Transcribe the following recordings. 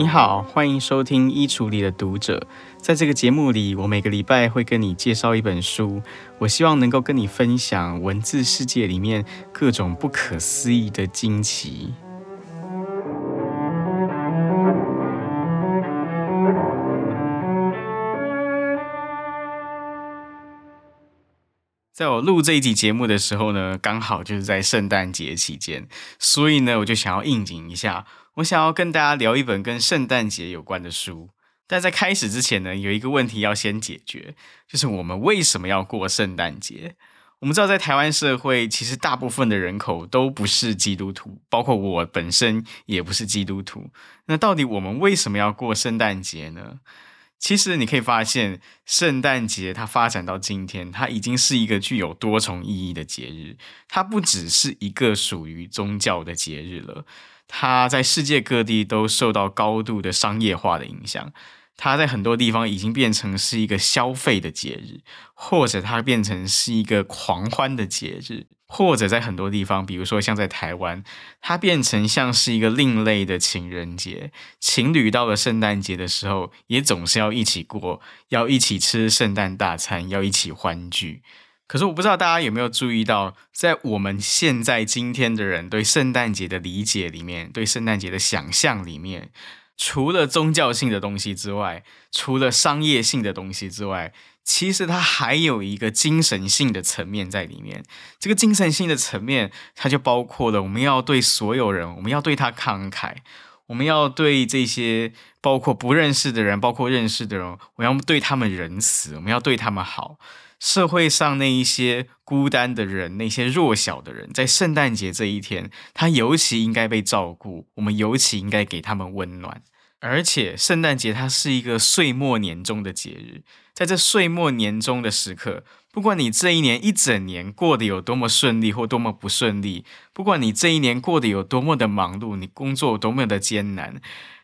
你好，欢迎收听《衣橱里的读者》。在这个节目里，我每个礼拜会跟你介绍一本书，我希望能够跟你分享文字世界里面各种不可思议的惊奇。在我录这一集节目的时候呢，刚好就是在圣诞节期间，所以呢，我就想要应景一下，我想要跟大家聊一本跟圣诞节有关的书。但在开始之前呢，有一个问题要先解决，就是我们为什么要过圣诞节？我们知道，在台湾社会，其实大部分的人口都不是基督徒，包括我本身也不是基督徒。那到底我们为什么要过圣诞节呢？其实你可以发现，圣诞节它发展到今天，它已经是一个具有多重意义的节日。它不只是一个属于宗教的节日了，它在世界各地都受到高度的商业化的影响。它在很多地方已经变成是一个消费的节日，或者它变成是一个狂欢的节日，或者在很多地方，比如说像在台湾，它变成像是一个另类的情人节。情侣到了圣诞节的时候，也总是要一起过，要一起吃圣诞大餐，要一起欢聚。可是我不知道大家有没有注意到，在我们现在今天的人对圣诞节的理解里面，对圣诞节的想象里面。除了宗教性的东西之外，除了商业性的东西之外，其实它还有一个精神性的层面在里面。这个精神性的层面，它就包括了我们要对所有人，我们要对他慷慨，我们要对这些包括不认识的人，包括认识的人，我要对他们仁慈，我们要对他们好。社会上那一些孤单的人，那些弱小的人，在圣诞节这一天，他尤其应该被照顾，我们尤其应该给他们温暖。而且，圣诞节它是一个岁末年终的节日，在这岁末年终的时刻，不管你这一年一整年过得有多么顺利或多么不顺利，不管你这一年过得有多么的忙碌，你工作多么的艰难，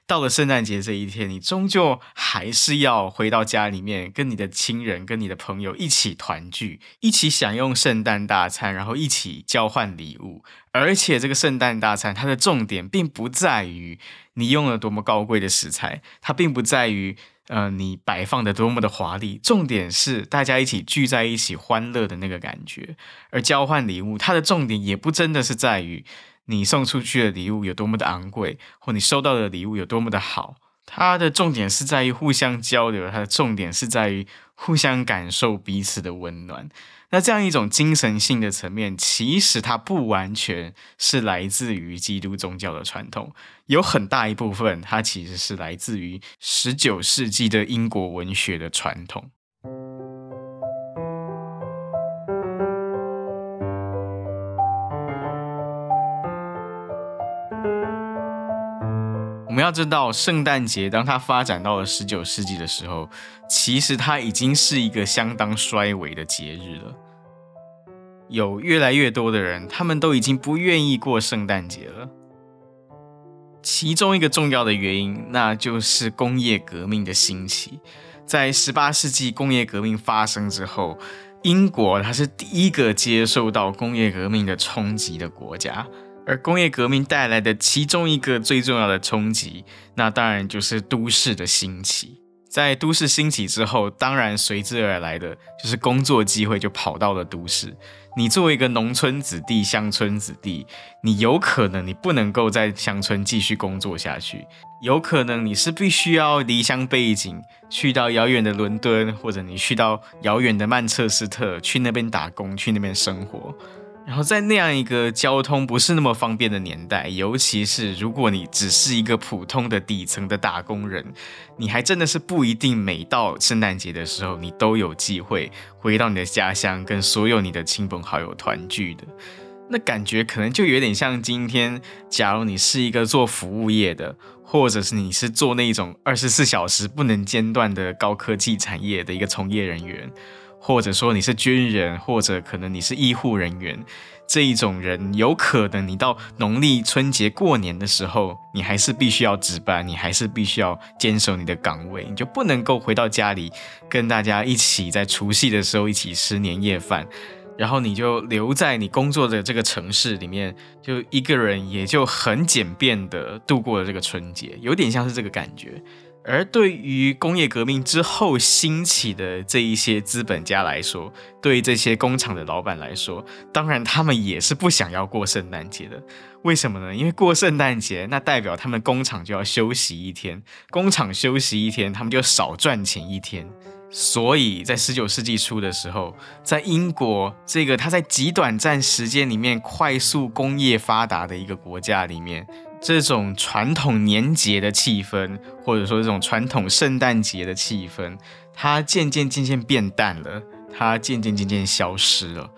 到了圣诞节这一天，你终究还是要回到家里面，跟你的亲人、跟你的朋友一起团聚，一起享用圣诞大餐，然后一起交换礼物。而且，这个圣诞大餐它的重点并不在于。你用了多么高贵的食材，它并不在于，呃，你摆放的多么的华丽，重点是大家一起聚在一起欢乐的那个感觉。而交换礼物，它的重点也不真的是在于你送出去的礼物有多么的昂贵，或你收到的礼物有多么的好。它的重点是在于互相交流，它的重点是在于互相感受彼此的温暖。那这样一种精神性的层面，其实它不完全是来自于基督宗教的传统，有很大一部分它其实是来自于十九世纪的英国文学的传统。我们要知道，圣诞节当它发展到了十九世纪的时候，其实它已经是一个相当衰微的节日了。有越来越多的人，他们都已经不愿意过圣诞节了。其中一个重要的原因，那就是工业革命的兴起。在十八世纪工业革命发生之后，英国它是第一个接受到工业革命的冲击的国家。而工业革命带来的其中一个最重要的冲击，那当然就是都市的兴起。在都市兴起之后，当然随之而来的就是工作机会就跑到了都市。你作为一个农村子弟、乡村子弟，你有可能你不能够在乡村继续工作下去，有可能你是必须要离乡背井，去到遥远的伦敦，或者你去到遥远的曼彻斯特，去那边打工，去那边生活。然后在那样一个交通不是那么方便的年代，尤其是如果你只是一个普通的底层的打工人，你还真的是不一定每到圣诞节的时候，你都有机会回到你的家乡，跟所有你的亲朋好友团聚的。那感觉可能就有点像今天，假如你是一个做服务业的，或者是你是做那种二十四小时不能间断的高科技产业的一个从业人员。或者说你是军人，或者可能你是医护人员，这一种人有可能你到农历春节过年的时候，你还是必须要值班，你还是必须要坚守你的岗位，你就不能够回到家里跟大家一起在除夕的时候一起吃年夜饭。然后你就留在你工作的这个城市里面，就一个人也就很简便的度过了这个春节，有点像是这个感觉。而对于工业革命之后兴起的这一些资本家来说，对于这些工厂的老板来说，当然他们也是不想要过圣诞节的。为什么呢？因为过圣诞节，那代表他们工厂就要休息一天，工厂休息一天，他们就少赚钱一天。所以在十九世纪初的时候，在英国这个它在极短暂时间里面快速工业发达的一个国家里面。这种传统年节的气氛，或者说这种传统圣诞节的气氛，它渐渐渐渐变淡了，它渐渐渐渐消失了。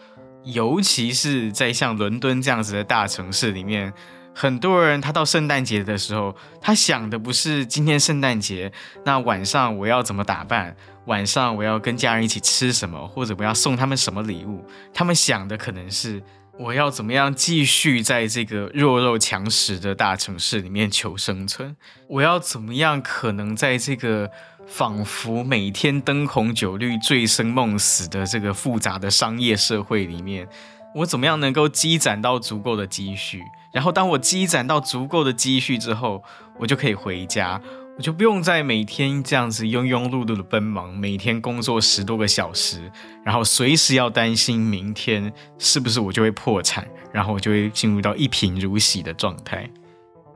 尤其是在像伦敦这样子的大城市里面，很多人他到圣诞节的时候，他想的不是今天圣诞节，那晚上我要怎么打扮，晚上我要跟家人一起吃什么，或者我要送他们什么礼物，他们想的可能是。我要怎么样继续在这个弱肉强食的大城市里面求生存？我要怎么样可能在这个仿佛每天灯红酒绿、醉生梦死的这个复杂的商业社会里面，我怎么样能够积攒到足够的积蓄？然后当我积攒到足够的积蓄之后，我就可以回家。我就不用再每天这样子庸庸碌碌的奔忙，每天工作十多个小时，然后随时要担心明天是不是我就会破产，然后我就会进入到一贫如洗的状态。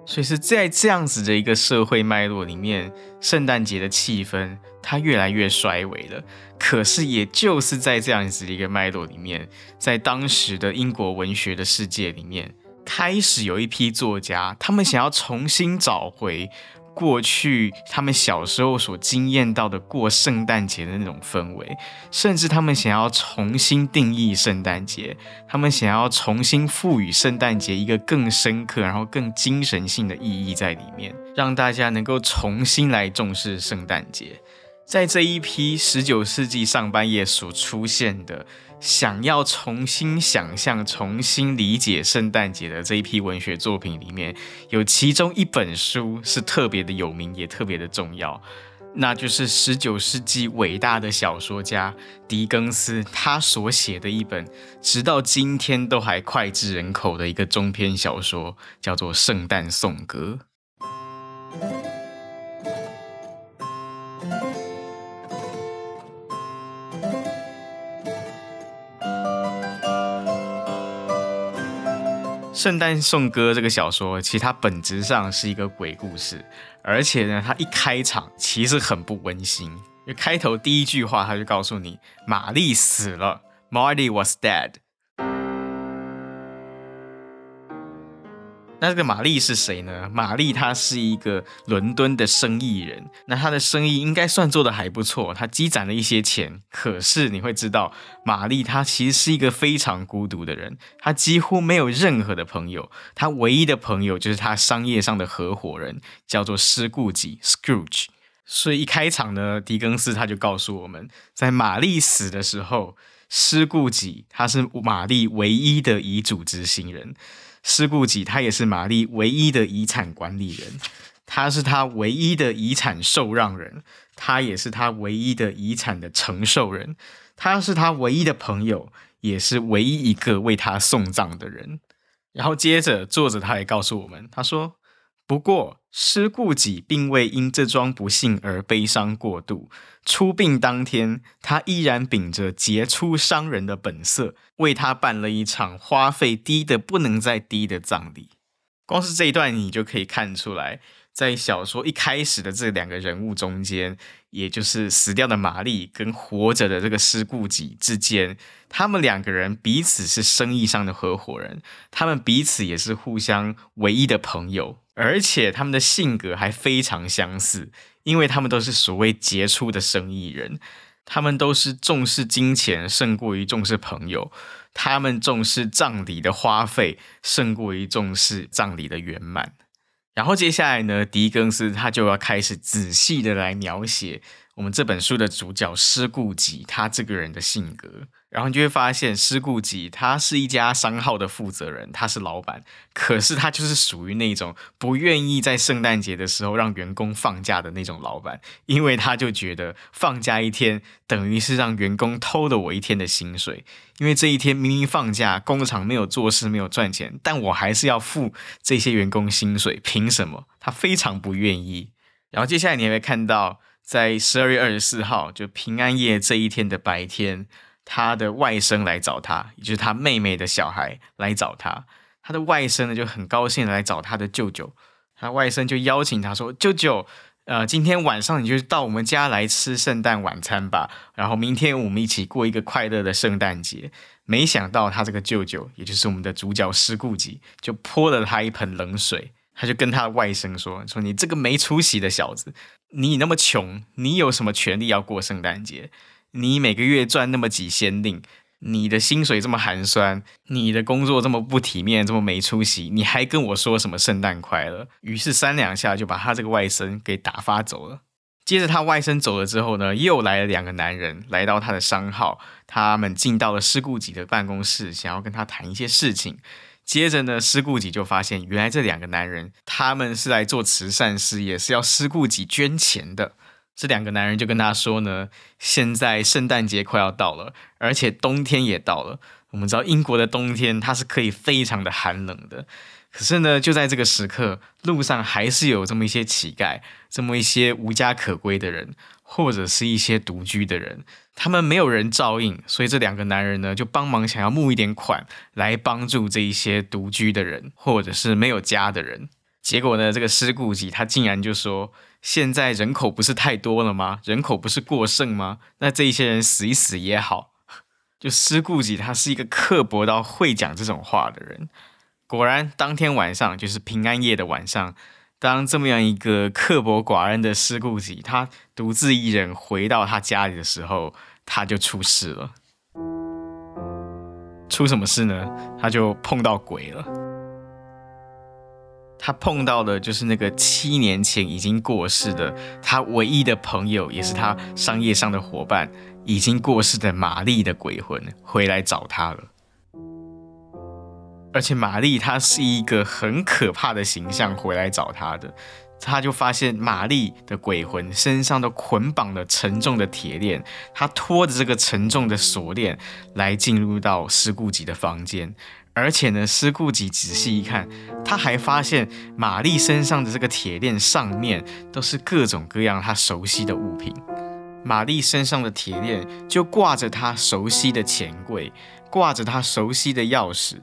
所以是在这样子的一个社会脉络里面，圣诞节的气氛它越来越衰微了。可是也就是在这样子的一个脉络里面，在当时的英国文学的世界里面，开始有一批作家，他们想要重新找回。过去他们小时候所经验到的过圣诞节的那种氛围，甚至他们想要重新定义圣诞节，他们想要重新赋予圣诞节一个更深刻、然后更精神性的意义在里面，让大家能够重新来重视圣诞节。在这一批十九世纪上半叶所出现的。想要重新想象、重新理解圣诞节的这一批文学作品里面，有其中一本书是特别的有名，也特别的重要，那就是十九世纪伟大的小说家狄更斯他所写的一本，直到今天都还脍炙人口的一个中篇小说，叫做《圣诞颂歌》。《圣诞颂歌》这个小说，其实它本质上是一个鬼故事，而且呢，它一开场其实很不温馨。因为开头第一句话，他就告诉你，玛丽死了，Marty was dead。那这个玛丽是谁呢？玛丽她是一个伦敦的生意人，那她的生意应该算做得还不错，她积攒了一些钱。可是你会知道，玛丽她其实是一个非常孤独的人，她几乎没有任何的朋友，她唯一的朋友就是她商业上的合伙人，叫做施固己 （Scrooge）。所以一开场呢，狄更斯他就告诉我们，在玛丽死的时候，施固己他是玛丽唯一的遗嘱执行人。施固己，他也是玛丽唯一的遗产管理人，他是他唯一的遗产受让人，他也是他唯一的遗产的承受人，他是他唯一的朋友，也是唯一一个为他送葬的人。然后接着，作者他也告诉我们，他说。不过，施固己并未因这桩不幸而悲伤过度。出殡当天，他依然秉着杰出商人的本色，为他办了一场花费低得不能再低的葬礼。光是这一段，你就可以看出来，在小说一开始的这两个人物中间，也就是死掉的玛丽跟活着的这个施固己之间，他们两个人彼此是生意上的合伙人，他们彼此也是互相唯一的朋友。而且他们的性格还非常相似，因为他们都是所谓杰出的生意人，他们都是重视金钱胜过于重视朋友，他们重视葬礼的花费胜过于重视葬礼的圆满。然后接下来呢，狄更斯他就要开始仔细的来描写我们这本书的主角施顾吉他这个人的性格。然后你就会发现，施顾吉他是一家商号的负责人，他是老板，可是他就是属于那种不愿意在圣诞节的时候让员工放假的那种老板，因为他就觉得放假一天等于是让员工偷了我一天的薪水，因为这一天明明放假，工厂没有做事，没有赚钱，但我还是要付这些员工薪水，凭什么？他非常不愿意。然后接下来你也会看到，在十二月二十四号，就平安夜这一天的白天。他的外甥来找他，也就是他妹妹的小孩来找他。他的外甥呢就很高兴来找他的舅舅。他外甥就邀请他说：“舅舅，呃，今天晚上你就到我们家来吃圣诞晚餐吧。然后明天我们一起过一个快乐的圣诞节。”没想到他这个舅舅，也就是我们的主角师顾己，就泼了他一盆冷水。他就跟他的外甥说：“说你这个没出息的小子，你那么穷，你有什么权利要过圣诞节？”你每个月赚那么几先令，你的薪水这么寒酸，你的工作这么不体面，这么没出息，你还跟我说什么圣诞快乐？于是三两下就把他这个外甥给打发走了。接着他外甥走了之后呢，又来了两个男人来到他的商号，他们进到了师顾己的办公室，想要跟他谈一些事情。接着呢，施顾己就发现，原来这两个男人他们是来做慈善事业，是要施顾己捐钱的。这两个男人就跟他说呢，现在圣诞节快要到了，而且冬天也到了。我们知道英国的冬天它是可以非常的寒冷的，可是呢，就在这个时刻，路上还是有这么一些乞丐，这么一些无家可归的人，或者是一些独居的人，他们没有人照应，所以这两个男人呢就帮忙想要募一点款来帮助这一些独居的人，或者是没有家的人。结果呢，这个师顾己他竟然就说：“现在人口不是太多了吗？人口不是过剩吗？那这一些人死一死也好。”就师顾己他是一个刻薄到会讲这种话的人。果然，当天晚上就是平安夜的晚上，当这么样一个刻薄寡恩的师顾己他独自一人回到他家里的时候，他就出事了。出什么事呢？他就碰到鬼了。他碰到的就是那个七年前已经过世的他唯一的朋友，也是他商业上的伙伴，已经过世的玛丽的鬼魂回来找他了。而且玛丽她是一个很可怕的形象回来找他的，他就发现玛丽的鬼魂身上都捆绑了沉重的铁链，他拖着这个沉重的锁链来进入到师顾己的房间。而且呢，师顾己仔细一看，他还发现玛丽身上的这个铁链上面都是各种各样他熟悉的物品。玛丽身上的铁链就挂着她熟悉的钱柜，挂着她熟悉的钥匙，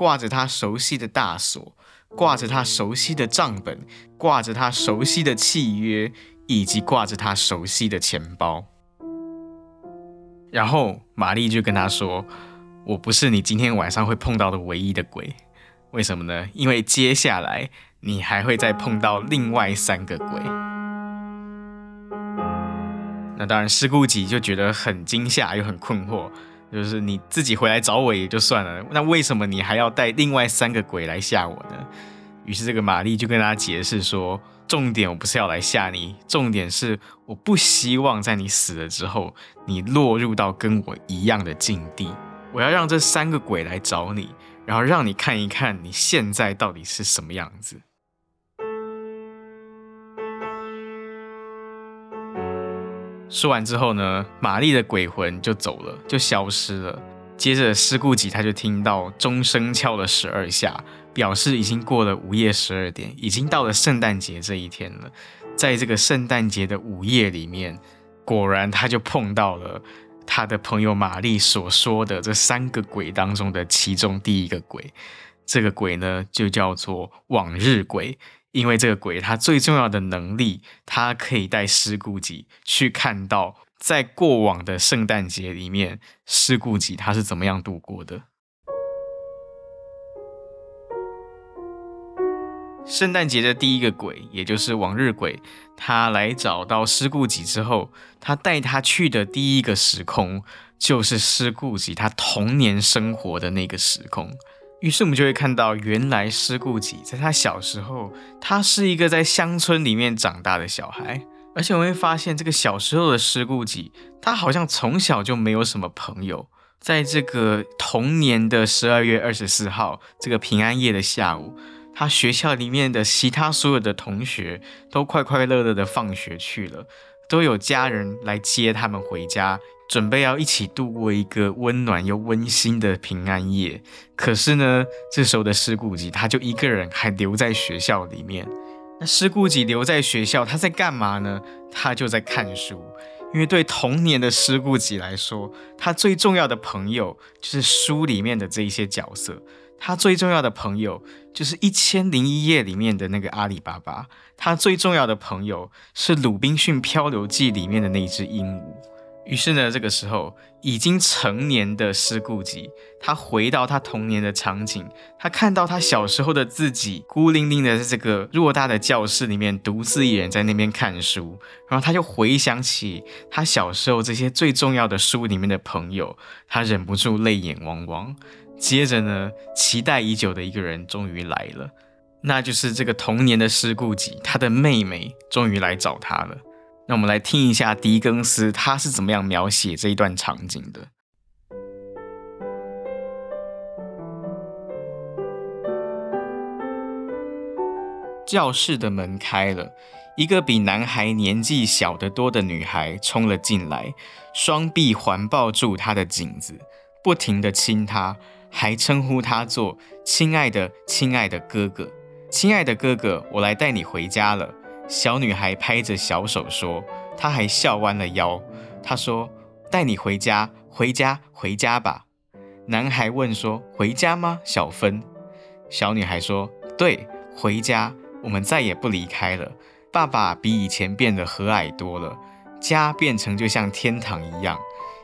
挂着他熟悉的大锁，挂着他熟悉的账本，挂着他熟悉的契约，以及挂着他熟悉的钱包。然后玛丽就跟他说。我不是你今天晚上会碰到的唯一的鬼，为什么呢？因为接下来你还会再碰到另外三个鬼。那当然，师顾己就觉得很惊吓又很困惑，就是你自己回来找我也就算了，那为什么你还要带另外三个鬼来吓我呢？于是这个玛丽就跟他解释说，重点我不是要来吓你，重点是我不希望在你死了之后，你落入到跟我一样的境地。我要让这三个鬼来找你，然后让你看一看你现在到底是什么样子。说完之后呢，玛丽的鬼魂就走了，就消失了。接着师顾己他就听到钟声敲了十二下，表示已经过了午夜十二点，已经到了圣诞节这一天了。在这个圣诞节的午夜里面，果然他就碰到了。他的朋友玛丽所说的这三个鬼当中的其中第一个鬼，这个鬼呢就叫做往日鬼，因为这个鬼它最重要的能力，它可以带失顾己去看到在过往的圣诞节里面，失顾己他是怎么样度过的。圣诞节的第一个鬼，也就是往日鬼，他来找到失顾己之后，他带他去的第一个时空，就是失顾己他童年生活的那个时空。于是我们就会看到，原来师顾己在他小时候，他是一个在乡村里面长大的小孩。而且我们会发现，这个小时候的师顾己，他好像从小就没有什么朋友。在这个同年的十二月二十四号，这个平安夜的下午，他学校里面的其他所有的同学都快快乐乐的放学去了，都有家人来接他们回家，准备要一起度过一个温暖又温馨的平安夜。可是呢，这时候的师顾吉他就一个人还留在学校里面。那师顾吉留在学校，他在干嘛呢？他就在看书。因为对童年的师顾吉来说，他最重要的朋友就是书里面的这一些角色。他最重要的朋友就是《一千零一夜》里面的那个阿里巴巴。他最重要的朋友是《鲁滨逊漂流记》里面的那只鹦鹉。于是呢，这个时候已经成年的师顾吉，他回到他童年的场景，他看到他小时候的自己，孤零零的在这个偌大的教室里面，独自一人在那边看书，然后他就回想起他小时候这些最重要的书里面的朋友，他忍不住泪眼汪汪。接着呢，期待已久的一个人终于来了，那就是这个童年的师顾吉，他的妹妹终于来找他了。那我们来听一下狄更斯他是怎么样描写这一段场景的。教室的门开了，一个比男孩年纪小得多的女孩冲了进来，双臂环抱住他的颈子，不停地亲他，还称呼他做“亲爱的，亲爱的哥哥”。亲爱的哥哥，我来带你回家了。小女孩拍着小手说：“她还笑弯了腰。”她说：“带你回家，回家，回家吧。”男孩问说：“回家吗，小芬？”小女孩说：“对，回家。我们再也不离开了。爸爸比以前变得和蔼多了，家变成就像天堂一样。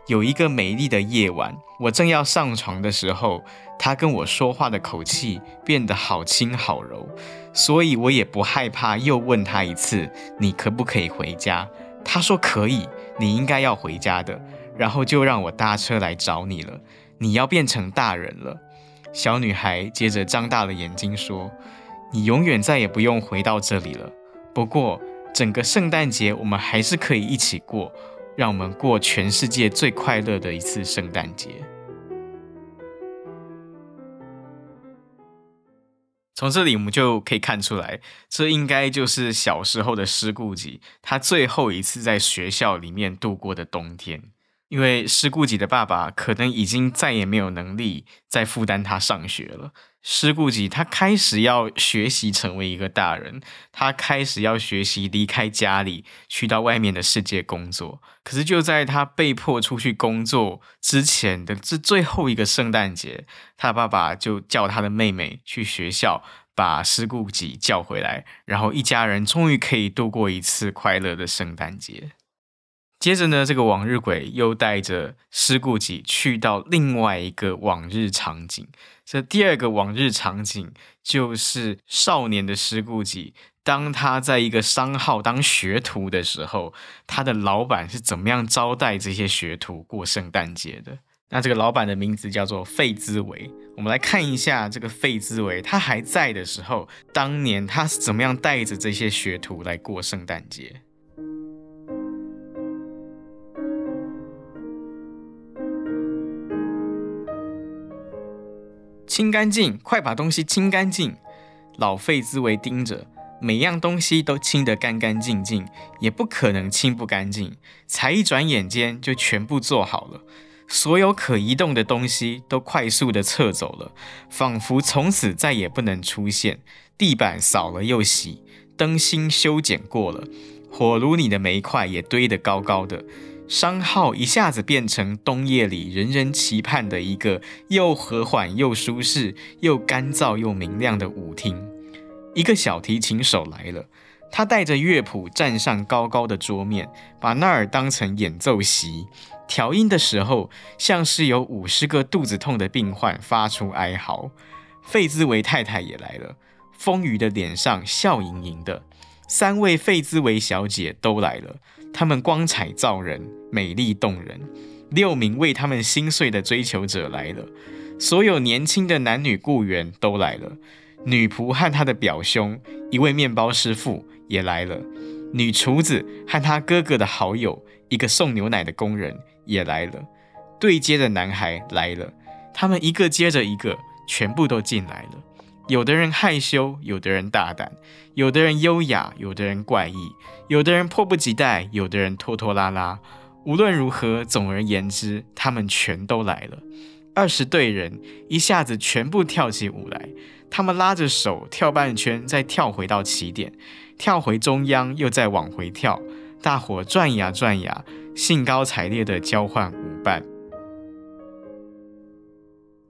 有一个美丽的夜晚，我正要上床的时候，他跟我说话的口气变得好轻好柔。”所以我也不害怕，又问他一次：“你可不可以回家？”他说：“可以，你应该要回家的。”然后就让我搭车来找你了。你要变成大人了。小女孩接着张大了眼睛说：“你永远再也不用回到这里了。不过整个圣诞节我们还是可以一起过，让我们过全世界最快乐的一次圣诞节。”从这里我们就可以看出来，这应该就是小时候的师顾己，他最后一次在学校里面度过的冬天。因为师顾己的爸爸可能已经再也没有能力再负担他上学了。师顾己他开始要学习成为一个大人，他开始要学习离开家里，去到外面的世界工作。可是就在他被迫出去工作之前的这最后一个圣诞节，他爸爸就叫他的妹妹去学校把师顾己叫回来，然后一家人终于可以度过一次快乐的圣诞节。接着呢，这个往日鬼又带着师顾己去到另外一个往日场景。这第二个往日场景就是少年的师顾己，当他在一个商号当学徒的时候，他的老板是怎么样招待这些学徒过圣诞节的？那这个老板的名字叫做费兹维。我们来看一下这个费兹维，他还在的时候，当年他是怎么样带着这些学徒来过圣诞节？清干净，快把东西清干净！老费兹维盯着，每样东西都清得干干净净，也不可能清不干净。才一转眼间，就全部做好了。所有可移动的东西都快速地撤走了，仿佛从此再也不能出现。地板扫了又洗，灯芯修剪过了，火炉里的煤块也堆得高高的。商号一下子变成冬夜里人人期盼的一个又和缓又舒适又干燥又明亮的舞厅。一个小提琴手来了，他带着乐谱站上高高的桌面，把那儿当成演奏席。调音的时候，像是有五十个肚子痛的病患发出哀嚎。费兹维太太也来了，丰腴的脸上笑盈盈的。三位费兹维小姐都来了。他们光彩照人，美丽动人。六名为他们心碎的追求者来了，所有年轻的男女雇员都来了。女仆和她的表兄，一位面包师傅也来了。女厨子和他哥哥的好友，一个送牛奶的工人也来了。对接的男孩来了，他们一个接着一个，全部都进来了。有的人害羞，有的人大胆，有的人优雅，有的人怪异，有的人迫不及待，有的人拖拖拉拉。无论如何，总而言之，他们全都来了。二十队人一下子全部跳起舞来，他们拉着手跳半圈，再跳回到起点。跳回中央，又再往回跳，大伙转呀转呀，兴高采烈地交换舞伴。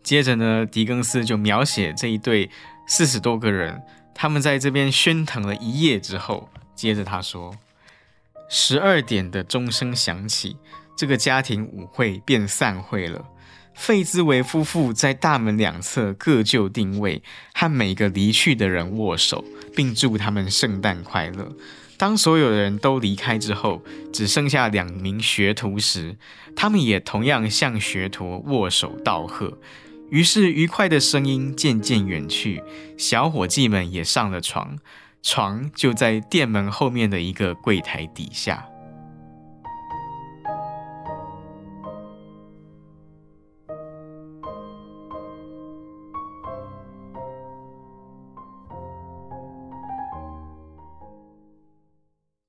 接着呢，狄更斯就描写这一对四十多个人，他们在这边喧腾了一夜之后，接着他说：十二点的钟声响起，这个家庭舞会便散会了。费兹维夫妇在大门两侧各就定位，和每个离去的人握手，并祝他们圣诞快乐。当所有人都离开之后，只剩下两名学徒时，他们也同样向学徒握手道贺。于是，愉快的声音渐渐远去，小伙计们也上了床，床就在店门后面的一个柜台底下。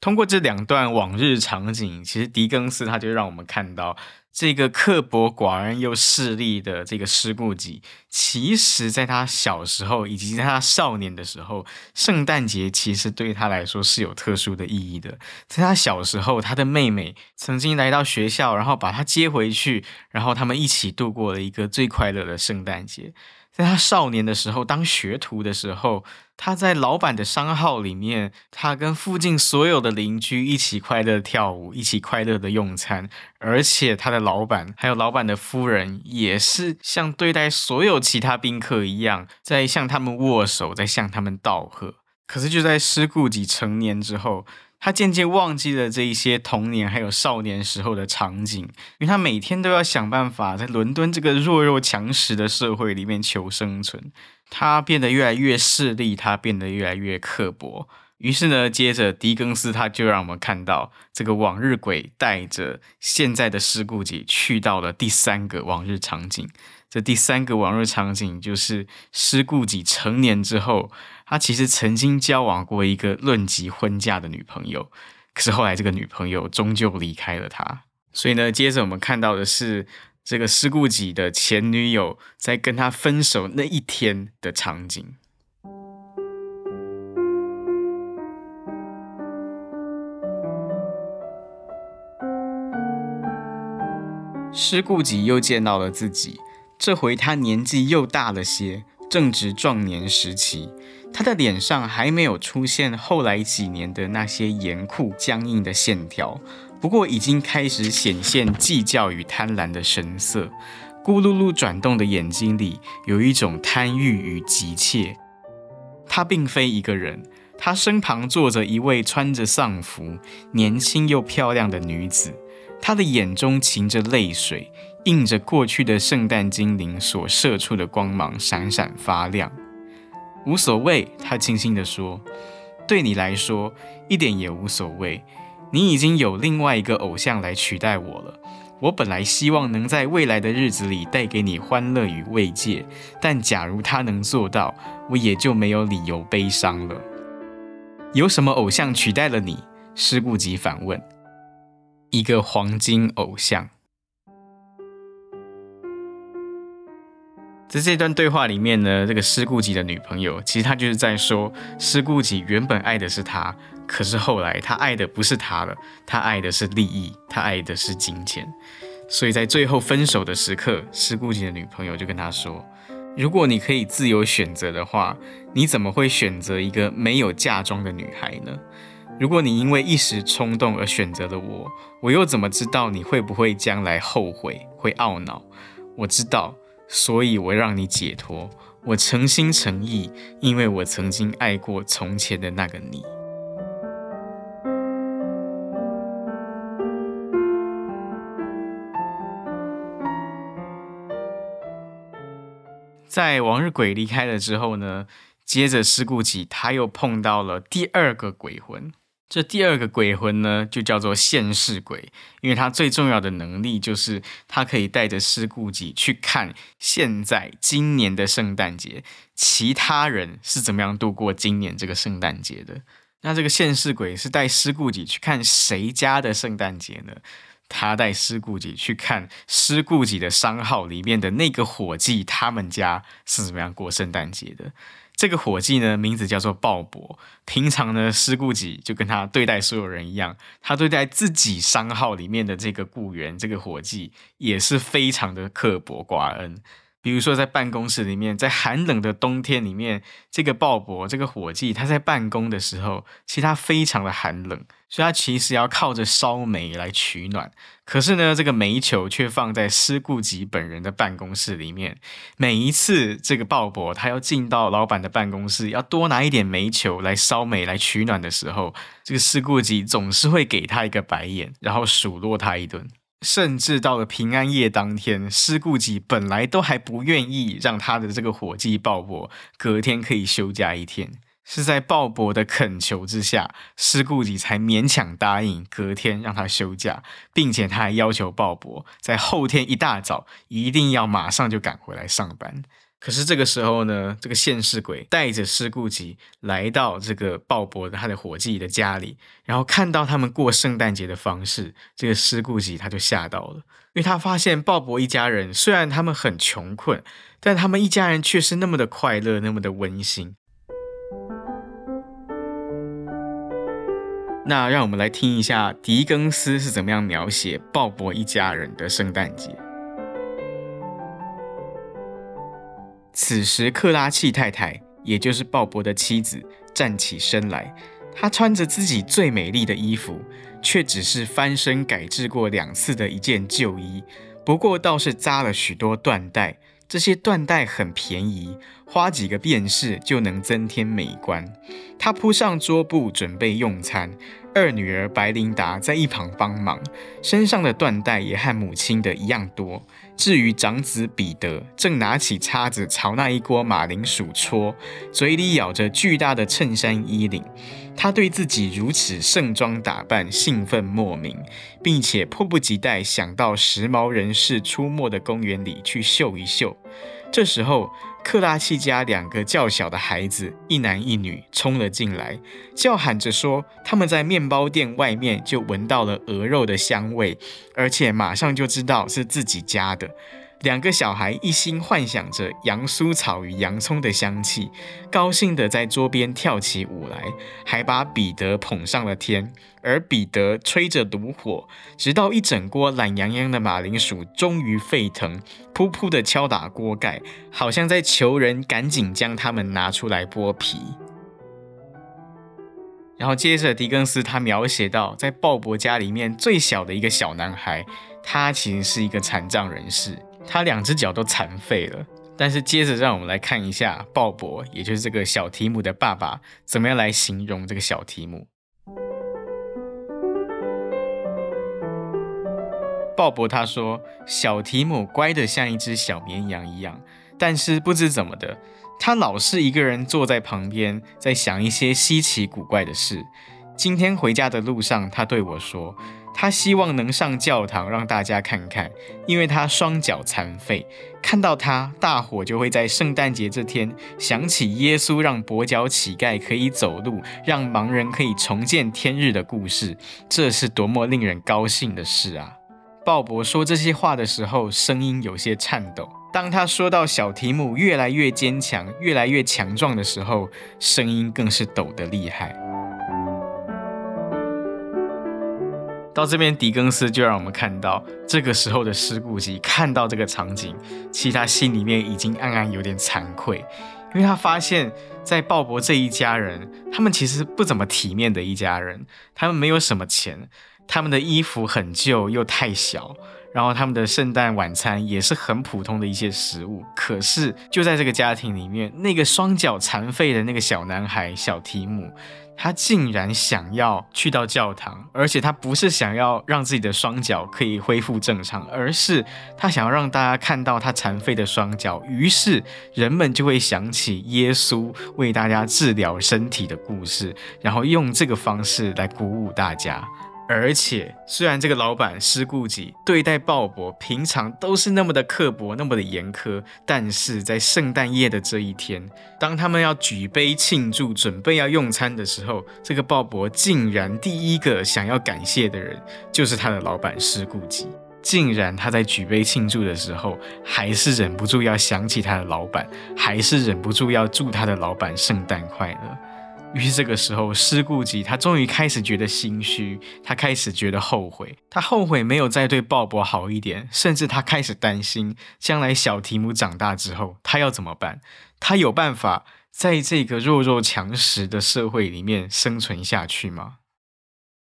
通过这两段往日场景，其实狄更斯他就让我们看到，这个刻薄寡恩又势利的这个施顾己，其实在他小时候以及在他少年的时候，圣诞节其实对他来说是有特殊的意义的。在他小时候，他的妹妹曾经来到学校，然后把他接回去，然后他们一起度过了一个最快乐的圣诞节。在他少年的时候，当学徒的时候，他在老板的商号里面，他跟附近所有的邻居一起快乐跳舞，一起快乐的用餐，而且他的老板还有老板的夫人也是像对待所有其他宾客一样，在向他们握手，在向他们道贺。可是就在施顾己成年之后，他渐渐忘记了这一些童年还有少年时候的场景，因为他每天都要想办法在伦敦这个弱肉强食的社会里面求生存。他变得越来越势利，他变得越来越刻薄。于是呢，接着狄更斯他就让我们看到这个往日鬼带着现在的施顾己去到了第三个往日场景。这第三个往日场景就是施顾己成年之后，他其实曾经交往过一个论及婚嫁的女朋友，可是后来这个女朋友终究离开了他。所以呢，接着我们看到的是这个施顾己的前女友在跟他分手那一天的场景。施顾己又见到了自己。这回他年纪又大了些，正值壮年时期。他的脸上还没有出现后来几年的那些严酷僵硬的线条，不过已经开始显现计较与贪婪的神色。咕噜噜转动的眼睛里有一种贪欲与急切。他并非一个人，他身旁坐着一位穿着丧服、年轻又漂亮的女子。他的眼中噙着泪水。映着过去的圣诞精灵所射出的光芒，闪闪发亮。无所谓，他轻轻地说：“对你来说，一点也无所谓。你已经有另外一个偶像来取代我了。我本来希望能在未来的日子里带给你欢乐与慰藉，但假如他能做到，我也就没有理由悲伤了。有什么偶像取代了你？”施顾己反问。“一个黄金偶像。”在这段对话里面呢，这个施顾己的女朋友，其实她就是在说，施顾己原本爱的是他，可是后来他爱的不是他了，他爱的是利益，他爱的是金钱。所以在最后分手的时刻，施顾己的女朋友就跟他说：“如果你可以自由选择的话，你怎么会选择一个没有嫁妆的女孩呢？如果你因为一时冲动而选择了我，我又怎么知道你会不会将来后悔，会懊恼？我知道。”所以我让你解脱，我诚心诚意，因为我曾经爱过从前的那个你。在往日鬼离开了之后呢，接着施顾己他又碰到了第二个鬼魂。这第二个鬼魂呢，就叫做现世鬼，因为他最重要的能力就是他可以带着师顾己去看现在今年的圣诞节，其他人是怎么样度过今年这个圣诞节的。那这个现世鬼是带师顾己去看谁家的圣诞节呢？他带师顾己去看师顾己的商号里面的那个伙计，他们家是怎么样过圣诞节的。这个伙计呢，名字叫做鲍勃。平常呢，施顾己就跟他对待所有人一样，他对待自己商号里面的这个雇员，这个伙计也是非常的刻薄寡恩。比如说，在办公室里面，在寒冷的冬天里面，这个鲍勃这个伙计他在办公的时候，其实他非常的寒冷，所以他其实要靠着烧煤来取暖。可是呢，这个煤球却放在施顾吉本人的办公室里面。每一次这个鲍勃他要进到老板的办公室，要多拿一点煤球来烧煤来取暖的时候，这个施顾吉总是会给他一个白眼，然后数落他一顿。甚至到了平安夜当天，施故己本来都还不愿意让他的这个伙计鲍勃隔天可以休假一天，是在鲍勃的恳求之下，施故己才勉强答应隔天让他休假，并且他还要求鲍勃在后天一大早一定要马上就赶回来上班。可是这个时候呢，这个现世鬼带着师顾己来到这个鲍勃的他的伙计的家里，然后看到他们过圣诞节的方式，这个师顾己他就吓到了，因为他发现鲍勃一家人虽然他们很穷困，但他们一家人却是那么的快乐，那么的温馨。那让我们来听一下狄更斯是怎么样描写鲍勃一家人的圣诞节。此时，克拉契太太，也就是鲍勃的妻子，站起身来。她穿着自己最美丽的衣服，却只是翻身改制过两次的一件旧衣。不过，倒是扎了许多缎带。这些缎带很便宜，花几个便士就能增添美观。她铺上桌布，准备用餐。二女儿白琳达在一旁帮忙，身上的缎带也和母亲的一样多。至于长子彼得，正拿起叉子朝那一锅马铃薯戳，嘴里咬着巨大的衬衫衣领。他对自己如此盛装打扮兴奋莫名，并且迫不及待想到时髦人士出没的公园里去秀一秀。这时候，克拉契家两个较小的孩子，一男一女，冲了进来，叫喊着说：“他们在面包店外面就闻到了鹅肉的香味，而且马上就知道是自己家的。”两个小孩一心幻想着洋酥草与洋葱的香气，高兴地在桌边跳起舞来，还把彼得捧上了天。而彼得吹着炉火，直到一整锅懒洋洋的马铃薯终于沸腾，噗噗地敲打锅盖，好像在求人赶紧将它们拿出来剥皮。然后接着，狄更斯他描写到，在鲍伯家里面最小的一个小男孩，他其实是一个残障人士。他两只脚都残废了，但是接着让我们来看一下鲍勃，也就是这个小提姆的爸爸，怎么样来形容这个小提姆。鲍勃他说，小提姆乖得像一只小绵羊一样，但是不知怎么的，他老是一个人坐在旁边，在想一些稀奇古怪的事。今天回家的路上，他对我说。他希望能上教堂让大家看看，因为他双脚残废。看到他，大伙就会在圣诞节这天想起耶稣让跛脚乞丐可以走路，让盲人可以重见天日的故事。这是多么令人高兴的事啊！鲍勃说这些话的时候，声音有些颤抖。当他说到小提姆越来越坚强、越来越强壮的时候，声音更是抖得厉害。到这边，狄更斯就让我们看到，这个时候的师顾己看到这个场景，其实他心里面已经暗暗有点惭愧，因为他发现，在鲍勃这一家人，他们其实不怎么体面的一家人，他们没有什么钱，他们的衣服很旧又太小，然后他们的圣诞晚餐也是很普通的一些食物。可是就在这个家庭里面，那个双脚残废的那个小男孩小提姆。他竟然想要去到教堂，而且他不是想要让自己的双脚可以恢复正常，而是他想要让大家看到他残废的双脚。于是人们就会想起耶稣为大家治疗身体的故事，然后用这个方式来鼓舞大家。而且，虽然这个老板施顾己对待鲍勃平常都是那么的刻薄，那么的严苛，但是在圣诞夜的这一天，当他们要举杯庆祝、准备要用餐的时候，这个鲍勃竟然第一个想要感谢的人就是他的老板施顾己，竟然他在举杯庆祝的时候，还是忍不住要想起他的老板，还是忍不住要祝他的老板圣诞快乐。于是这个时候，施顾己他终于开始觉得心虚，他开始觉得后悔，他后悔没有再对鲍勃好一点，甚至他开始担心将来小提姆长大之后他要怎么办？他有办法在这个弱肉强食的社会里面生存下去吗？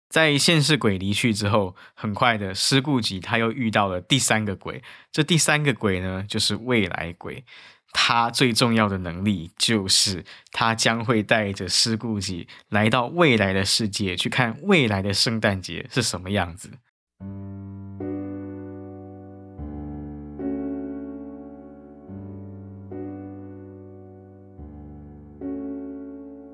在现世鬼离去之后，很快的施顾己他又遇到了第三个鬼，这第三个鬼呢，就是未来鬼。他最重要的能力就是，他将会带着施顾己来到未来的世界，去看未来的圣诞节是什么样子。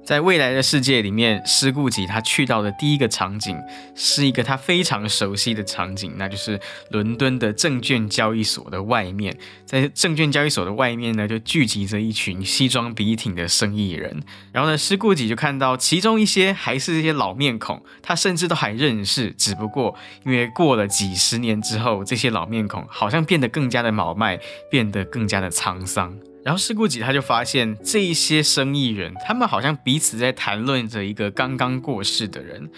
在未来的世界里面，施顾己他去到的第一个场景是一个他非常熟悉的场景，那就是伦敦的证券交易所的外面。在证券交易所的外面呢，就聚集着一群西装笔挺的生意人。然后呢，施顾己就看到其中一些还是这些老面孔，他甚至都还认识，只不过因为过了几十年之后，这些老面孔好像变得更加的老迈，变得更加的沧桑。然后施顾己他就发现这一些生意人，他们好像彼此在谈论着一个刚刚过世的人。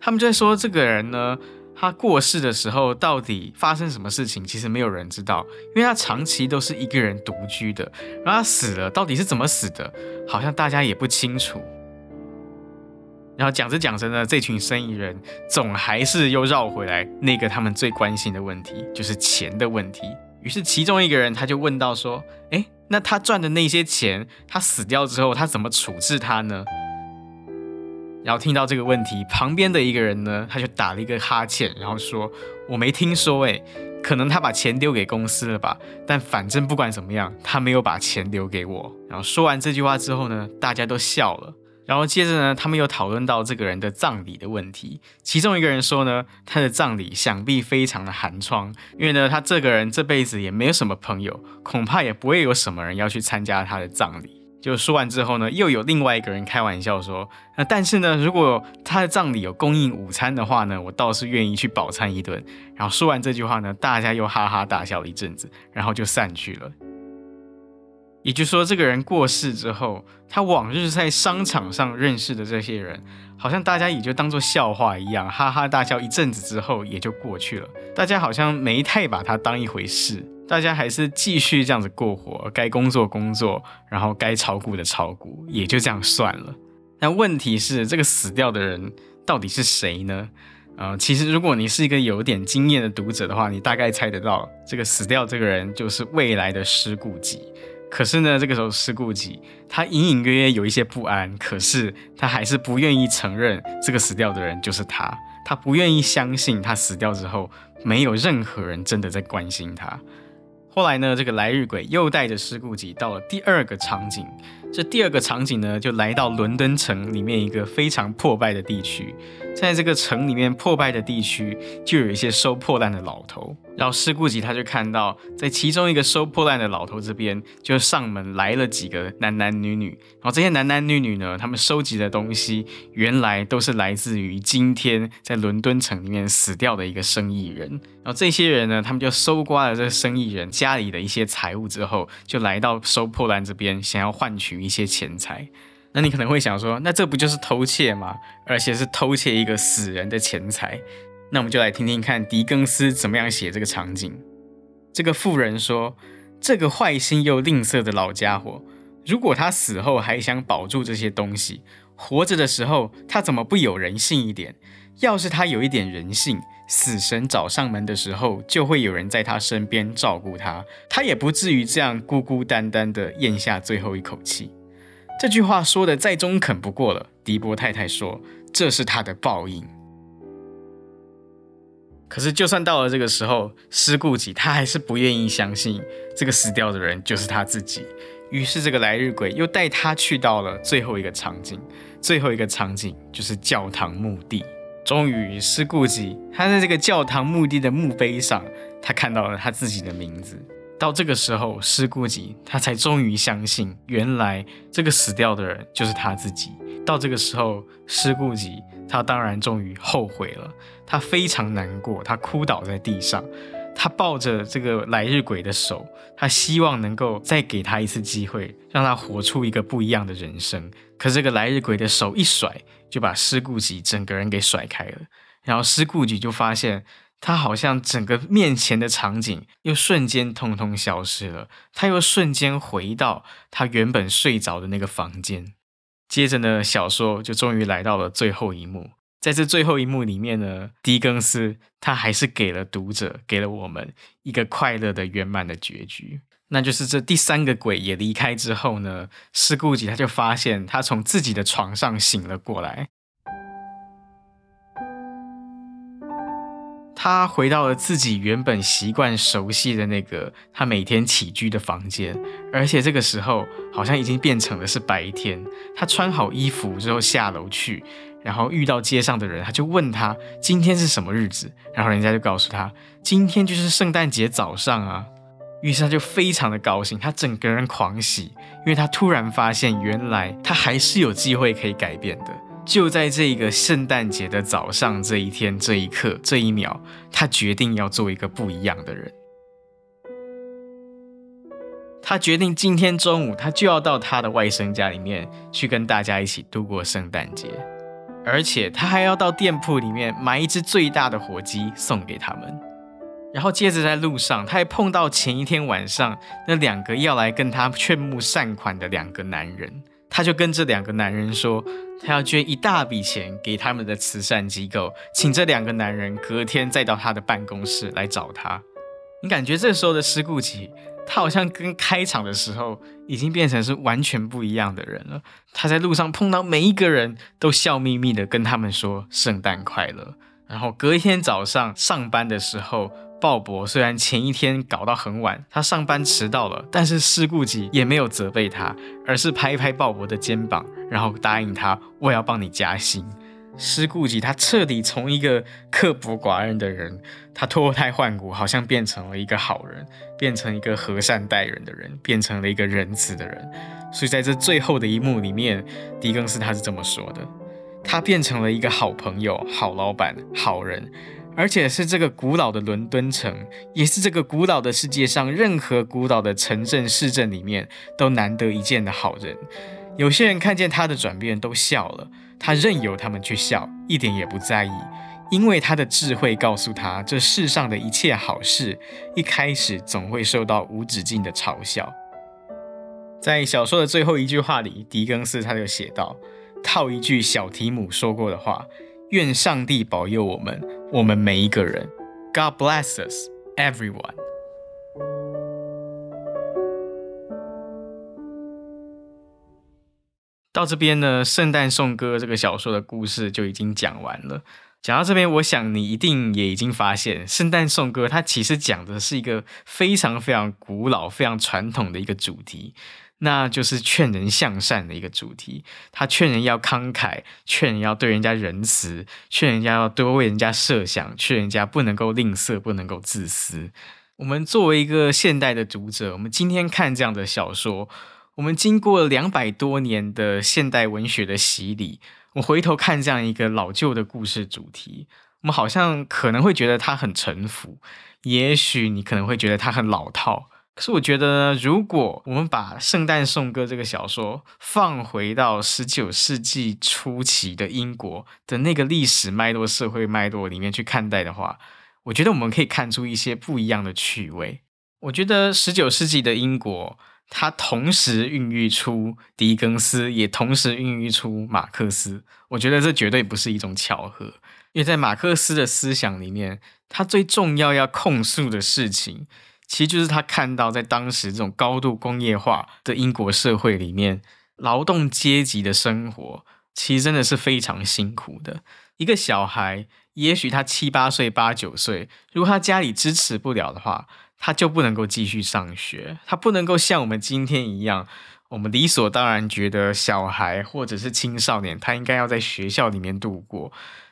他们就在说这个人呢，他过世的时候到底发生什么事情，其实没有人知道，因为他长期都是一个人独居的。然后他死了，到底是怎么死的，好像大家也不清楚。然后讲着讲着呢，这群生意人总还是又绕回来那个他们最关心的问题，就是钱的问题。于是其中一个人他就问到说：“诶，那他赚的那些钱，他死掉之后他怎么处置他呢？”然后听到这个问题，旁边的一个人呢，他就打了一个哈欠，然后说：“我没听说，诶，可能他把钱丢给公司了吧？但反正不管怎么样，他没有把钱留给我。”然后说完这句话之后呢，大家都笑了。然后接着呢，他们又讨论到这个人的葬礼的问题。其中一个人说呢，他的葬礼想必非常的寒窗，因为呢，他这个人这辈子也没有什么朋友，恐怕也不会有什么人要去参加他的葬礼。就说完之后呢，又有另外一个人开玩笑说，那但是呢，如果他的葬礼有供应午餐的话呢，我倒是愿意去饱餐一顿。然后说完这句话呢，大家又哈哈大笑了一阵子，然后就散去了。也就是说，这个人过世之后，他往日在商场上认识的这些人，好像大家也就当做笑话一样，哈哈大笑一阵子之后也就过去了。大家好像没太把他当一回事，大家还是继续这样子过活，该工作工作，然后该炒股的炒股，也就这样算了。但问题是，这个死掉的人到底是谁呢？呃，其实如果你是一个有点经验的读者的话，你大概猜得到，这个死掉这个人就是未来的施顾己。可是呢，这个时候施顾己他隐隐约约有一些不安，可是他还是不愿意承认这个死掉的人就是他，他不愿意相信他死掉之后没有任何人真的在关心他。后来呢，这个来日鬼又带着施顾己到了第二个场景。这第二个场景呢，就来到伦敦城里面一个非常破败的地区。在这个城里面破败的地区，就有一些收破烂的老头。然后施顾己他就看到，在其中一个收破烂的老头这边，就上门来了几个男男女女。然后这些男男女女呢，他们收集的东西，原来都是来自于今天在伦敦城里面死掉的一个生意人。然后这些人呢，他们就搜刮了这个生意人家里的一些财物之后，就来到收破烂这边，想要换取。一些钱财，那你可能会想说，那这不就是偷窃吗？而且是偷窃一个死人的钱财。那我们就来听听看狄更斯怎么样写这个场景。这个妇人说：“这个坏心又吝啬的老家伙，如果他死后还想保住这些东西，活着的时候他怎么不有人性一点？要是他有一点人性，死神找上门的时候，就会有人在他身边照顾他，他也不至于这样孤孤单单的咽下最后一口气。这句话说的再中肯不过了。迪波太太说：“这是他的报应。”可是，就算到了这个时候，师顾己他还是不愿意相信这个死掉的人就是他自己。于是，这个来日鬼又带他去到了最后一个场景，最后一个场景就是教堂墓地。终于，师顾己他在这个教堂墓地的墓碑上，他看到了他自己的名字。到这个时候，师顾己他才终于相信，原来这个死掉的人就是他自己。到这个时候，师顾己他当然终于后悔了，他非常难过，他哭倒在地上，他抱着这个来日鬼的手，他希望能够再给他一次机会，让他活出一个不一样的人生。可这个来日鬼的手一甩，就把师顾己整个人给甩开了，然后师顾己就发现，他好像整个面前的场景又瞬间通通消失了，他又瞬间回到他原本睡着的那个房间。接着呢，小说就终于来到了最后一幕。在这最后一幕里面呢，狄更斯他还是给了读者，给了我们一个快乐的圆满的结局。那就是这第三个鬼也离开之后呢，师顾己他就发现他从自己的床上醒了过来。他回到了自己原本习惯熟悉的那个他每天起居的房间，而且这个时候好像已经变成了是白天。他穿好衣服之后下楼去，然后遇到街上的人，他就问他今天是什么日子，然后人家就告诉他今天就是圣诞节早上啊。于是他就非常的高兴，他整个人狂喜，因为他突然发现原来他还是有机会可以改变的。就在这个圣诞节的早上，这一天、这一刻、这一秒，他决定要做一个不一样的人。他决定今天中午，他就要到他的外甥家里面去跟大家一起度过圣诞节，而且他还要到店铺里面买一只最大的火鸡送给他们。然后接着在路上，他还碰到前一天晚上那两个要来跟他劝募善款的两个男人。他就跟这两个男人说，他要捐一大笔钱给他们的慈善机构，请这两个男人隔天再到他的办公室来找他。你感觉这时候的施顾奇，他好像跟开场的时候已经变成是完全不一样的人了。他在路上碰到每一个人都笑眯眯的跟他们说圣诞快乐，然后隔一天早上上班的时候。鲍勃虽然前一天搞到很晚，他上班迟到了，但是师顾己也没有责备他，而是拍一拍鲍勃的肩膀，然后答应他：“我要帮你加薪。”师顾己他彻底从一个刻薄寡恩的人，他脱胎换骨，好像变成了一个好人，变成一个和善待人的人，变成了一个仁慈的人。所以在这最后的一幕里面，狄更斯他是这么说的：他变成了一个好朋友、好老板、好人。而且是这个古老的伦敦城，也是这个古老的世界上任何古老的城镇市镇里面都难得一见的好人。有些人看见他的转变都笑了，他任由他们去笑，一点也不在意，因为他的智慧告诉他，这世上的一切好事，一开始总会受到无止境的嘲笑。在小说的最后一句话里，狄更斯他就写道，套一句小提姆说过的话。愿上帝保佑我们，我们每一个人。God bless us, everyone。到这边呢，《圣诞颂歌》这个小说的故事就已经讲完了。讲到这边，我想你一定也已经发现，《圣诞颂歌》它其实讲的是一个非常非常古老、非常传统的一个主题。那就是劝人向善的一个主题，他劝人要慷慨，劝人要对人家仁慈，劝人家要多为人家设想，劝人家不能够吝啬，不能够自私。我们作为一个现代的读者，我们今天看这样的小说，我们经过两百多年的现代文学的洗礼，我回头看这样一个老旧的故事主题，我们好像可能会觉得它很陈腐，也许你可能会觉得它很老套。可是我觉得，如果我们把《圣诞颂歌》这个小说放回到十九世纪初期的英国的那个历史脉络、社会脉络里面去看待的话，我觉得我们可以看出一些不一样的趣味。我觉得十九世纪的英国，它同时孕育出狄更斯，也同时孕育出马克思。我觉得这绝对不是一种巧合。因为在马克思的思想里面，他最重要要控诉的事情，其实就是他看到在当时这种高度工业化的英国社会里面，劳动阶级的生活其实真的是非常辛苦的。一个小孩，也许他七八岁、八九岁，如果他家里支持不了的话，他就不能够继续上学，他不能够像我们今天一样。我们理所当然觉得小孩或者是青少年，他应该要在学校里面度过。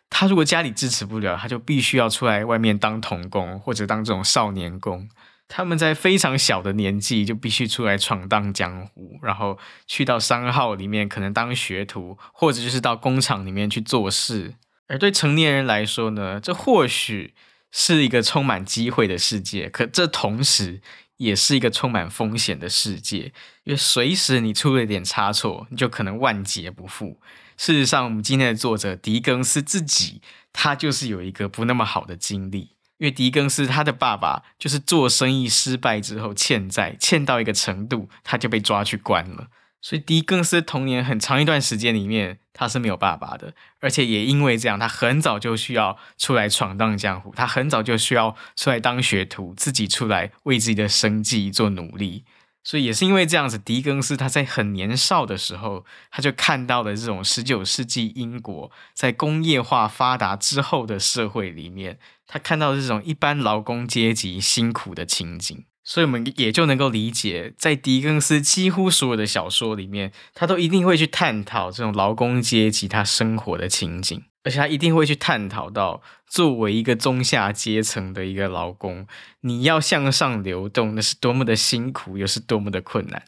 他如果家里支持不了，他就必须要出来外面当童工或者当这种少年工。他们在非常小的年纪就必须出来闯荡江湖，然后去到商号里面可能当学徒，或者就是到工厂里面去做事。而对成年人来说呢，这或许是一个充满机会的世界，可这同时，也是一个充满风险的世界，因为随时你出了一点差错，你就可能万劫不复。事实上，我们今天的作者狄更斯自己，他就是有一个不那么好的经历，因为狄更斯他的爸爸就是做生意失败之后欠债，欠到一个程度，他就被抓去关了。所以狄更斯童年很长一段时间里面，他是没有爸爸的，而且也因为这样，他很早就需要出来闯荡江湖，他很早就需要出来当学徒，自己出来为自己的生计做努力。所以也是因为这样子，狄更斯他在很年少的时候，他就看到了这种十九世纪英国在工业化发达之后的社会里面，他看到这种一般劳工阶级辛苦的情景。所以，我们也就能够理解，在狄更斯几乎所有的小说里面，他都一定会去探讨这种劳工阶级他生活的情景，而且他一定会去探讨到，作为一个中下阶层的一个劳工，你要向上流动，那是多么的辛苦，又是多么的困难。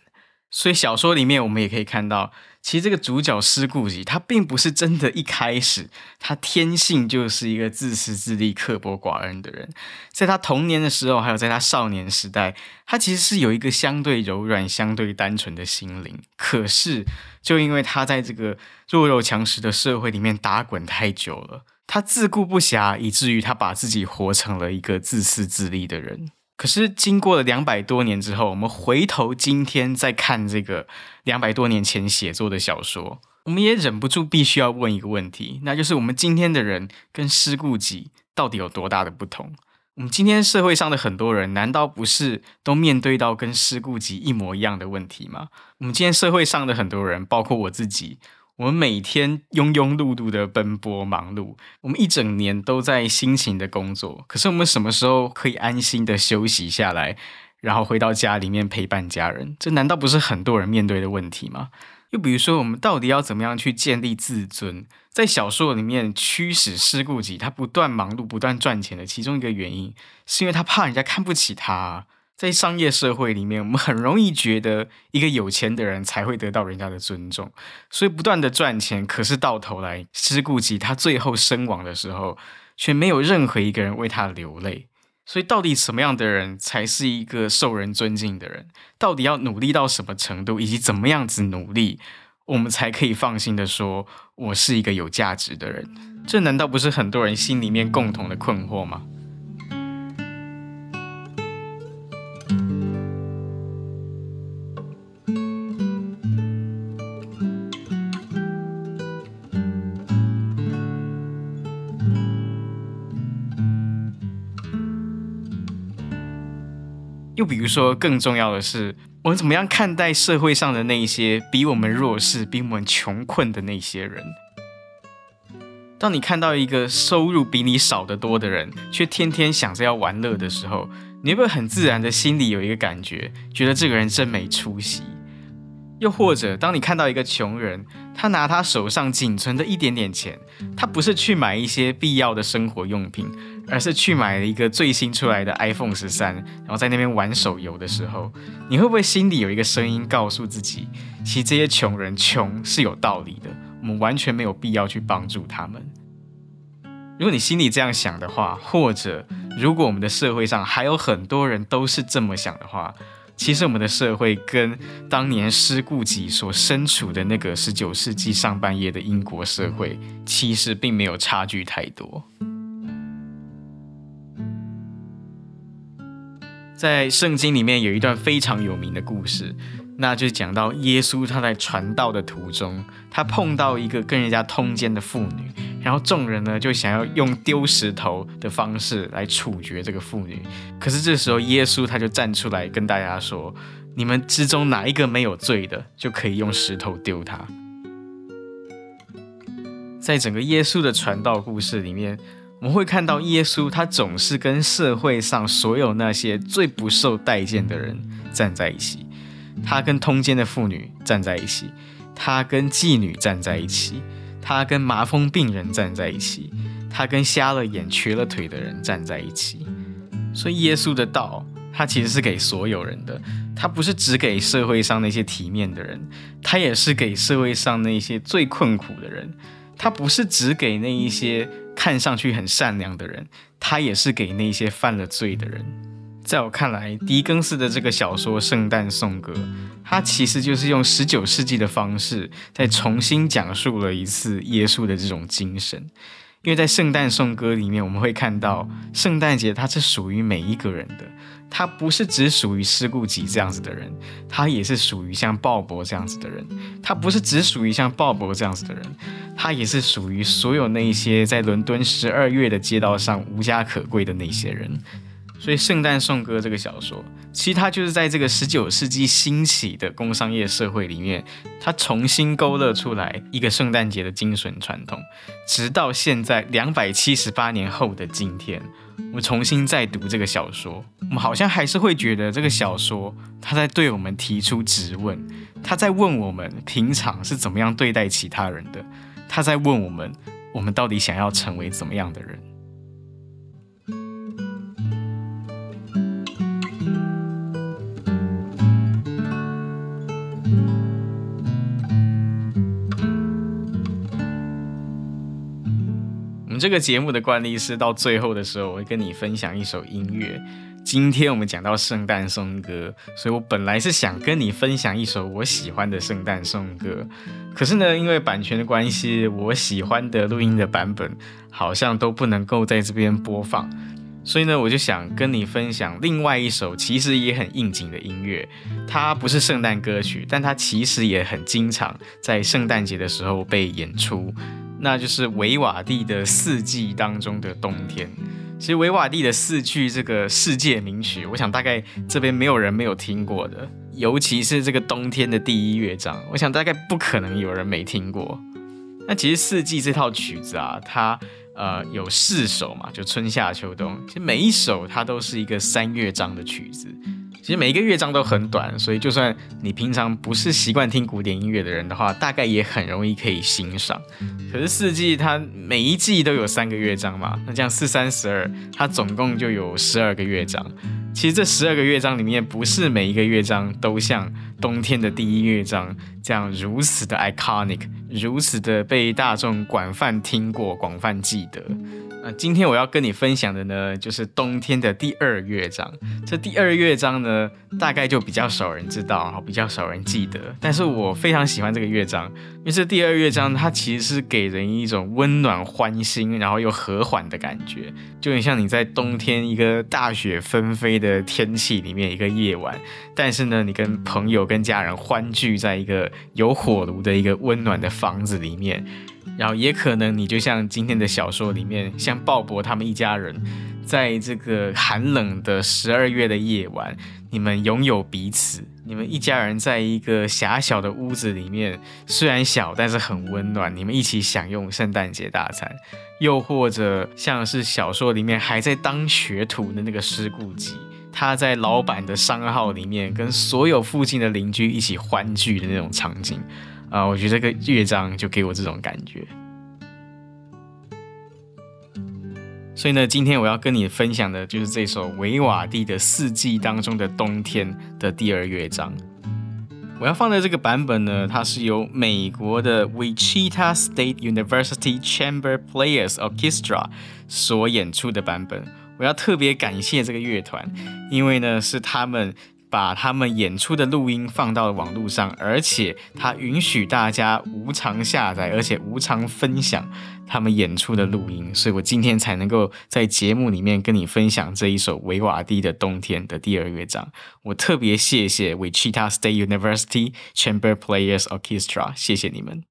所以，小说里面我们也可以看到。其实这个主角施顾吉，他并不是真的一开始，他天性就是一个自私自利、刻薄寡恩的人。在他童年的时候，还有在他少年时代，他其实是有一个相对柔软、相对单纯的心灵。可是，就因为他在这个弱肉强食的社会里面打滚太久了，他自顾不暇，以至于他把自己活成了一个自私自利的人。可是经过了两百多年之后，我们回头今天再看这个两百多年前写作的小说，我们也忍不住必须要问一个问题，那就是我们今天的人跟施顾吉到底有多大的不同？我们今天社会上的很多人，难道不是都面对到跟施顾吉一模一样的问题吗？我们今天社会上的很多人，包括我自己。我们每天庸庸碌碌的奔波忙碌，我们一整年都在辛勤的工作。可是我们什么时候可以安心的休息下来，然后回到家里面陪伴家人？这难道不是很多人面对的问题吗？又比如说，我们到底要怎么样去建立自尊？在小说里面，驱使施顾吉他不断忙碌、不断赚钱的其中一个原因，是因为他怕人家看不起他。在商业社会里面，我们很容易觉得一个有钱的人才会得到人家的尊重，所以不断的赚钱。可是到头来，施顾及他最后身亡的时候，却没有任何一个人为他流泪。所以，到底什么样的人才是一个受人尊敬的人？到底要努力到什么程度，以及怎么样子努力，我们才可以放心的说，我是一个有价值的人？这难道不是很多人心里面共同的困惑吗？比如说，更重要的是，我们怎么样看待社会上的那些比我们弱势、比我们穷困的那些人？当你看到一个收入比你少得多的人，却天天想着要玩乐的时候，你会不会很自然的心里有一个感觉，觉得这个人真没出息？又或者，当你看到一个穷人，他拿他手上仅存的一点点钱，他不是去买一些必要的生活用品。而是去买了一个最新出来的 iPhone 十三，然后在那边玩手游的时候，你会不会心里有一个声音告诉自己，其实这些穷人穷是有道理的，我们完全没有必要去帮助他们。如果你心里这样想的话，或者如果我们的社会上还有很多人都是这么想的话，其实我们的社会跟当年施顾吉所身处的那个十九世纪上半叶的英国社会，其实并没有差距太多。在圣经里面有一段非常有名的故事，那就是讲到耶稣他在传道的途中，他碰到一个跟人家通奸的妇女，然后众人呢就想要用丢石头的方式来处决这个妇女。可是这时候耶稣他就站出来跟大家说：“你们之中哪一个没有罪的，就可以用石头丢他。”在整个耶稣的传道故事里面。我们会看到耶稣，他总是跟社会上所有那些最不受待见的人站在一起。他跟通奸的妇女站在一起，他跟妓女站在一起，他跟麻风病人站在一起，他跟瞎了眼、瘸了腿的人站在一起。所以，耶稣的道，他其实是给所有人的，他不是只给社会上那些体面的人，他也是给社会上那些最困苦的人。他不是只给那一些看上去很善良的人，他也是给那些犯了罪的人。在我看来，狄更斯的这个小说《圣诞颂歌》，它其实就是用十九世纪的方式，再重新讲述了一次耶稣的这种精神。因为在《圣诞颂歌》里面，我们会看到圣诞节它是属于每一个人的。他不是只属于施顾己这样子的人，他也是属于像鲍勃这样子的人。他不是只属于像鲍勃这样子的人，他也是属于所有那些在伦敦十二月的街道上无家可归的那些人。所以，《圣诞颂歌》这个小说，其实它就是在这个十九世纪兴起的工商业社会里面，它重新勾勒出来一个圣诞节的精神传统。直到现在两百七十八年后的今天，我重新再读这个小说，我们好像还是会觉得这个小说它在对我们提出质问，它在问我们平常是怎么样对待其他人的，它在问我们，我们到底想要成为怎么样的人。这个节目的惯例是到最后的时候，我会跟你分享一首音乐。今天我们讲到圣诞颂歌，所以我本来是想跟你分享一首我喜欢的圣诞颂歌，可是呢，因为版权的关系，我喜欢的录音的版本好像都不能够在这边播放，所以呢，我就想跟你分享另外一首其实也很应景的音乐。它不是圣诞歌曲，但它其实也很经常在圣诞节的时候被演出。那就是维瓦蒂的四季当中的冬天。其实维瓦蒂的四季这个世界名曲，我想大概这边没有人没有听过的，尤其是这个冬天的第一乐章，我想大概不可能有人没听过。那其实四季这套曲子啊，它呃有四首嘛，就春夏秋冬，其实每一首它都是一个三乐章的曲子。其实每一个乐章都很短，所以就算你平常不是习惯听古典音乐的人的话，大概也很容易可以欣赏。可是四季它每一季都有三个乐章嘛，那这样四三十二，它总共就有十二个乐章。其实这十二个乐章里面，不是每一个乐章都像冬天的第一乐章这样如此的 iconic，如此的被大众广泛听过、广泛记得。那今天我要跟你分享的呢，就是冬天的第二乐章。这第二乐章呢，大概就比较少人知道，比较少人记得。但是我非常喜欢这个乐章，因为这第二乐章它其实是给人一种温暖、欢欣，然后又和缓的感觉，就很像你在冬天一个大雪纷飞的天气里面一个夜晚，但是呢，你跟朋友、跟家人欢聚在一个有火炉的一个温暖的房子里面。然后也可能你就像今天的小说里面，像鲍勃他们一家人，在这个寒冷的十二月的夜晚，你们拥有彼此，你们一家人在一个狭小的屋子里面，虽然小，但是很温暖，你们一起享用圣诞节大餐。又或者像是小说里面还在当学徒的那个施顾己，他在老板的商号里面跟所有附近的邻居一起欢聚的那种场景。啊，我觉得这个乐章就给我这种感觉。所以呢，今天我要跟你分享的就是这首维瓦蒂的《四季》当中的冬天的第二乐章。我要放的这个版本呢，它是由美国的 Wichita State University Chamber Players Orchestra 所演出的版本。我要特别感谢这个乐团，因为呢是他们。把他们演出的录音放到了网络上，而且他允许大家无偿下载，而且无偿分享他们演出的录音，所以我今天才能够在节目里面跟你分享这一首维瓦蒂的《冬天》的第二乐章。我特别谢谢 Wichita State University Chamber Players Orchestra，谢谢你们。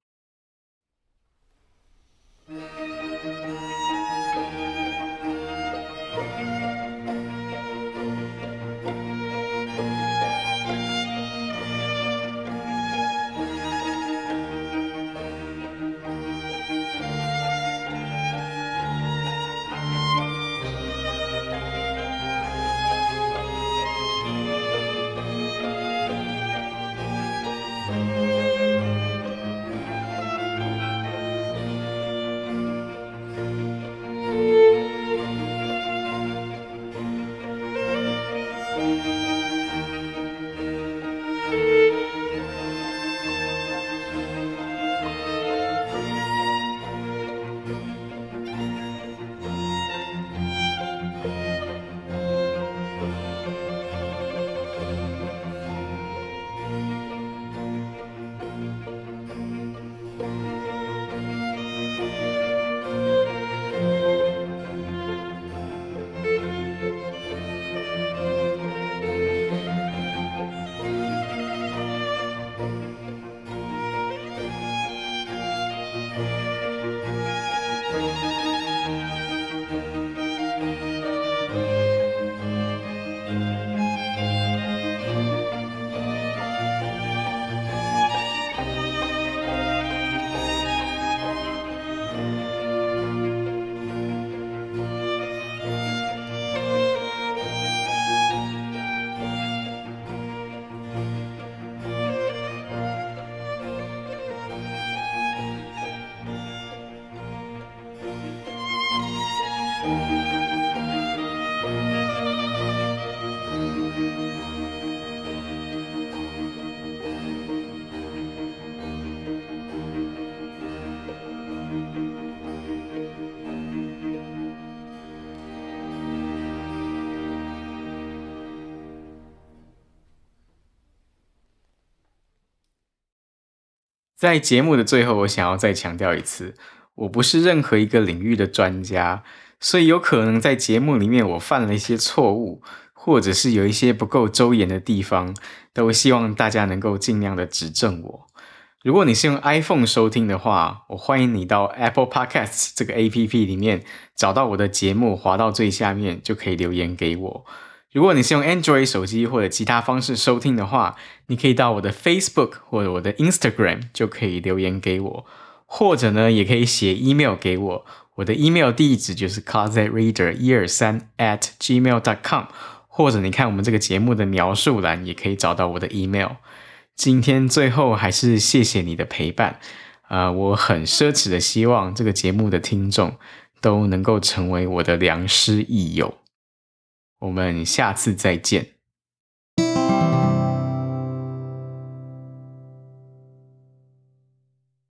在节目的最后，我想要再强调一次，我不是任何一个领域的专家，所以有可能在节目里面我犯了一些错误，或者是有一些不够周延的地方，都希望大家能够尽量的指正我。如果你是用 iPhone 收听的话，我欢迎你到 Apple Podcasts 这个 APP 里面找到我的节目，滑到最下面就可以留言给我。如果你是用 Android 手机或者其他方式收听的话，你可以到我的 Facebook 或者我的 Instagram 就可以留言给我，或者呢，也可以写 email 给我。我的 email 地址就是 closetreader 一二三 at gmail dot com，或者你看我们这个节目的描述栏也可以找到我的 email。今天最后还是谢谢你的陪伴，啊、呃，我很奢侈的希望这个节目的听众都能够成为我的良师益友。我们下次再见。